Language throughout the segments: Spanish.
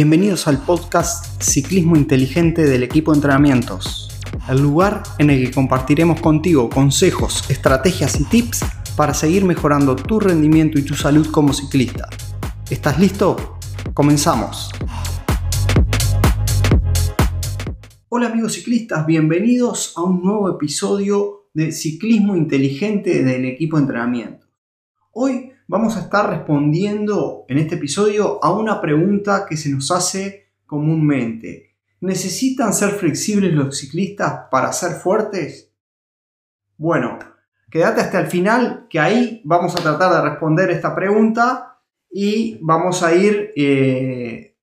Bienvenidos al podcast Ciclismo Inteligente del equipo de entrenamientos, el lugar en el que compartiremos contigo consejos, estrategias y tips para seguir mejorando tu rendimiento y tu salud como ciclista. ¿Estás listo? Comenzamos. Hola amigos ciclistas, bienvenidos a un nuevo episodio de Ciclismo Inteligente del equipo de entrenamiento. Hoy vamos a estar respondiendo en este episodio a una pregunta que se nos hace comúnmente. ¿Necesitan ser flexibles los ciclistas para ser fuertes? Bueno, quédate hasta el final que ahí vamos a tratar de responder esta pregunta y vamos a ir eh,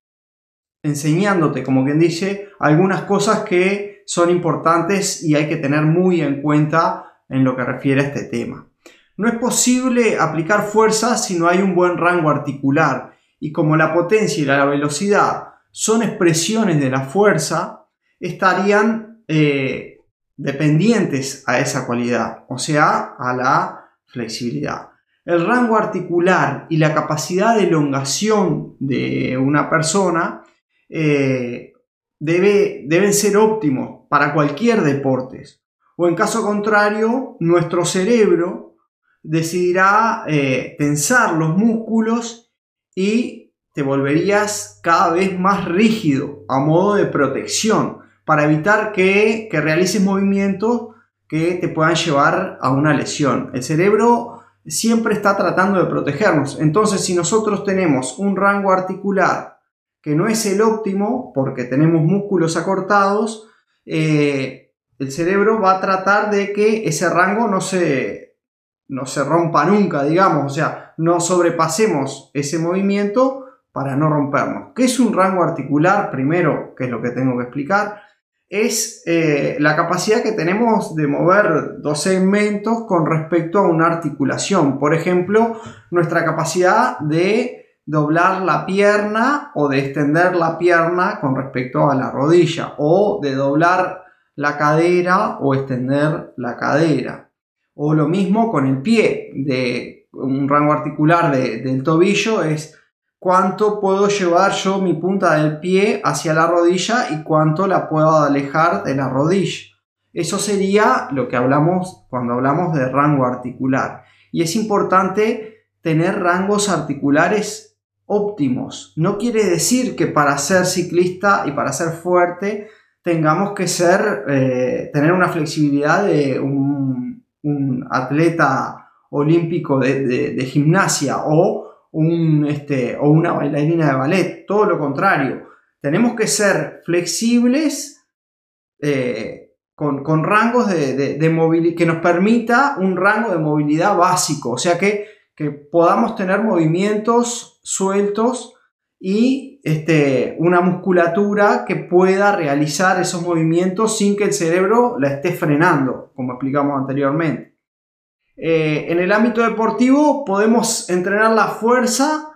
enseñándote, como quien dice, algunas cosas que son importantes y hay que tener muy en cuenta en lo que refiere a este tema. No es posible aplicar fuerza si no hay un buen rango articular y como la potencia y la velocidad son expresiones de la fuerza, estarían eh, dependientes a esa cualidad, o sea, a la flexibilidad. El rango articular y la capacidad de elongación de una persona eh, debe, deben ser óptimos para cualquier deporte. O en caso contrario, nuestro cerebro decidirá eh, tensar los músculos y te volverías cada vez más rígido a modo de protección para evitar que, que realices movimientos que te puedan llevar a una lesión. El cerebro siempre está tratando de protegernos. Entonces, si nosotros tenemos un rango articular que no es el óptimo, porque tenemos músculos acortados, eh, el cerebro va a tratar de que ese rango no se, no se rompa nunca, digamos, o sea, no sobrepasemos ese movimiento para no rompernos. ¿Qué es un rango articular? Primero, que es lo que tengo que explicar, es eh, la capacidad que tenemos de mover dos segmentos con respecto a una articulación. Por ejemplo, nuestra capacidad de doblar la pierna o de extender la pierna con respecto a la rodilla o de doblar la cadera o extender la cadera. O lo mismo con el pie, de un rango articular del tobillo es cuánto puedo llevar yo mi punta del pie hacia la rodilla y cuánto la puedo alejar de la rodilla. Eso sería lo que hablamos cuando hablamos de rango articular. Y es importante tener rangos articulares óptimos. No quiere decir que para ser ciclista y para ser fuerte tengamos que ser, eh, tener una flexibilidad de un un atleta olímpico de, gimnasia o, un, este, o una bailarina de ballet, todo lo contrario. Tenemos que ser flexibles eh, con, rangos de, movilidad, que nos permita un rango de movilidad básico, o sea que, que podamos tener movimientos sueltos y este, una musculatura que pueda realizar esos movimientos sin que el cerebro la esté frenando, como explicamos anteriormente. Eh, en el ámbito deportivo podemos entrenar la fuerza,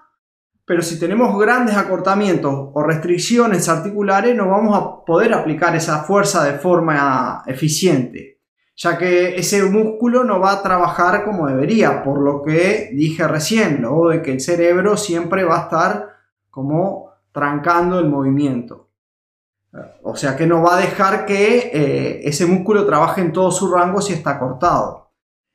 pero si tenemos grandes acortamientos o restricciones articulares no vamos a poder aplicar esa fuerza de forma eficiente, ya que ese músculo no va a trabajar como debería, por lo que dije recién, de que el cerebro siempre va a estar como trancando el movimiento. O sea que no va a dejar que eh, ese músculo trabaje en todo su rango si está cortado.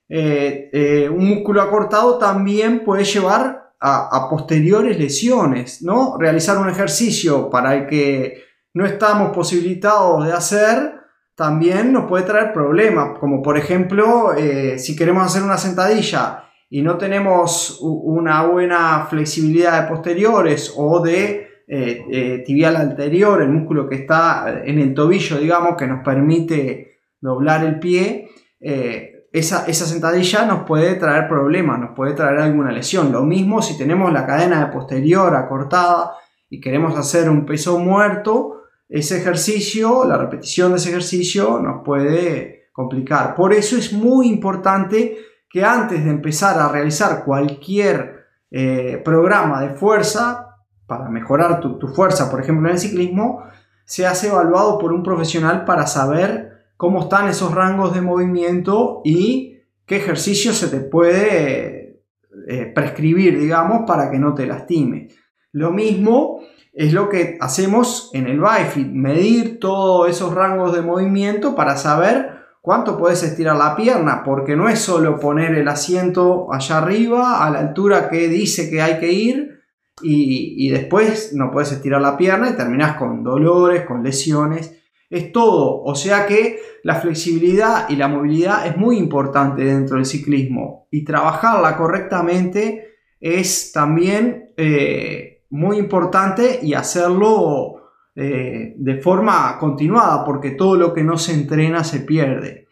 Eh, eh, un músculo acortado también puede llevar a, posteriores lesiones, ¿no? Realizar un ejercicio para el que no estamos posibilitados de hacer también nos puede traer problemas, como por ejemplo si queremos hacer una sentadilla y no tenemos una buena flexibilidad de posteriores o de eh, eh, tibial anterior, el músculo que está en el tobillo, digamos, que nos permite doblar el pie, eh, esa, sentadilla nos puede traer problemas, nos puede traer alguna lesión. Lo mismo si tenemos la cadena de posterior acortada y queremos hacer un peso muerto, ese ejercicio, la repetición de ese ejercicio nos puede complicar. Por eso es muy importante que antes de empezar a realizar cualquier eh, programa de fuerza, para mejorar tu, fuerza, por ejemplo en el ciclismo, seas evaluado por un profesional para saber cómo están esos rangos de movimiento y qué ejercicio se te puede eh, prescribir, digamos, para que no te lastime. Lo mismo es lo que hacemos en el BiFit, medir todos esos rangos de movimiento para saber cuánto puedes estirar la pierna, porque no es solo poner el asiento allá arriba a la altura que dice que hay que ir y, después no puedes estirar la pierna y terminas con dolores, con lesiones. Es todo, o sea que la flexibilidad y la movilidad es muy importante dentro del ciclismo. Y trabajarla correctamente es también eh, muy importante y hacerlo eh, de forma continuada, porque todo lo que no se entrena se pierde.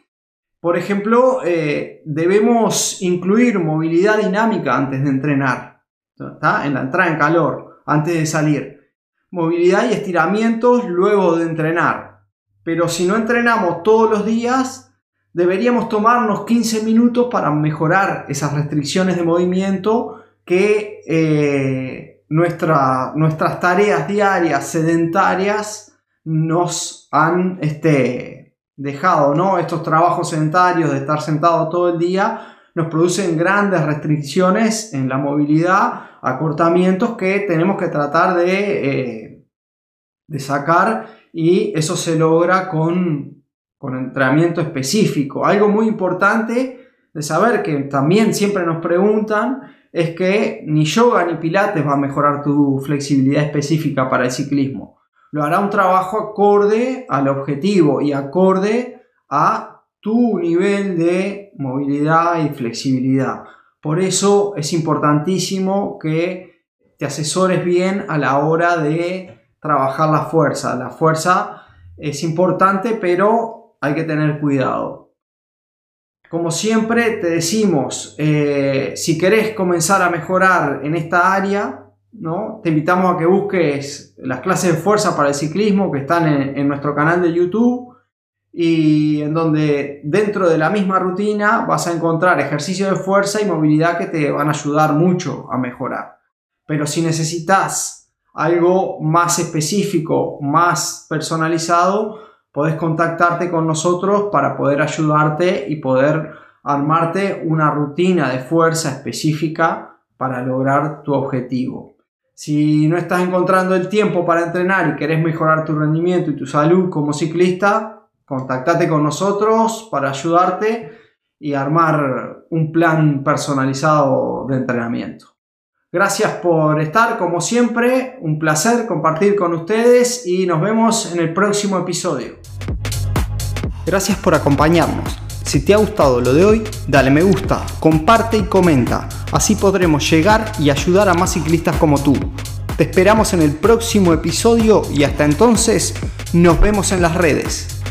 Por ejemplo, eh, debemos incluir movilidad dinámica antes de entrenar, en la entrada en calor, antes de salir. Movilidad y estiramientos luego de entrenar. Pero si no entrenamos todos los días, deberíamos tomarnos 15 minutos para mejorar esas restricciones de movimiento que eh, nuestras tareas diarias sedentarias nos han este, dejado, ¿no? Estos trabajos sedentarios de estar sentado todo el día nos producen grandes restricciones en la movilidad, acortamientos que tenemos que tratar de, eh, de sacar y eso se logra con, con entrenamiento específico. Algo muy importante de saber que también siempre nos preguntan es que ni yoga ni pilates va a mejorar tu flexibilidad específica para el ciclismo. Lo hará un trabajo acorde al objetivo y acorde a tu nivel de movilidad y flexibilidad. Por eso es importantísimo que te asesores bien a la hora de trabajar la fuerza. La fuerza es importante, pero hay que tener cuidado. Como siempre te decimos, eh, si querés comenzar a mejorar en esta área, ¿no? te invitamos a que busques las clases de fuerza para el ciclismo que están en, nuestro canal de YouTube y en donde dentro de la misma rutina vas a encontrar ejercicios de fuerza y movilidad que te van a ayudar mucho a mejorar. Pero si necesitas algo más específico, más personalizado, podés contactarte con nosotros para poder ayudarte y poder armarte una rutina de fuerza específica para lograr tu objetivo. Si no estás encontrando el tiempo para entrenar y querés mejorar tu rendimiento y tu salud como ciclista, contactate con nosotros para ayudarte y armar un plan personalizado de entrenamiento. Gracias por estar, como siempre, un placer compartir con ustedes y nos vemos en el próximo episodio. Gracias por acompañarnos. Si te ha gustado lo de hoy, dale me gusta, comparte y comenta. Así podremos llegar y ayudar a más ciclistas como tú. Te esperamos en el próximo episodio y hasta entonces nos vemos en las redes.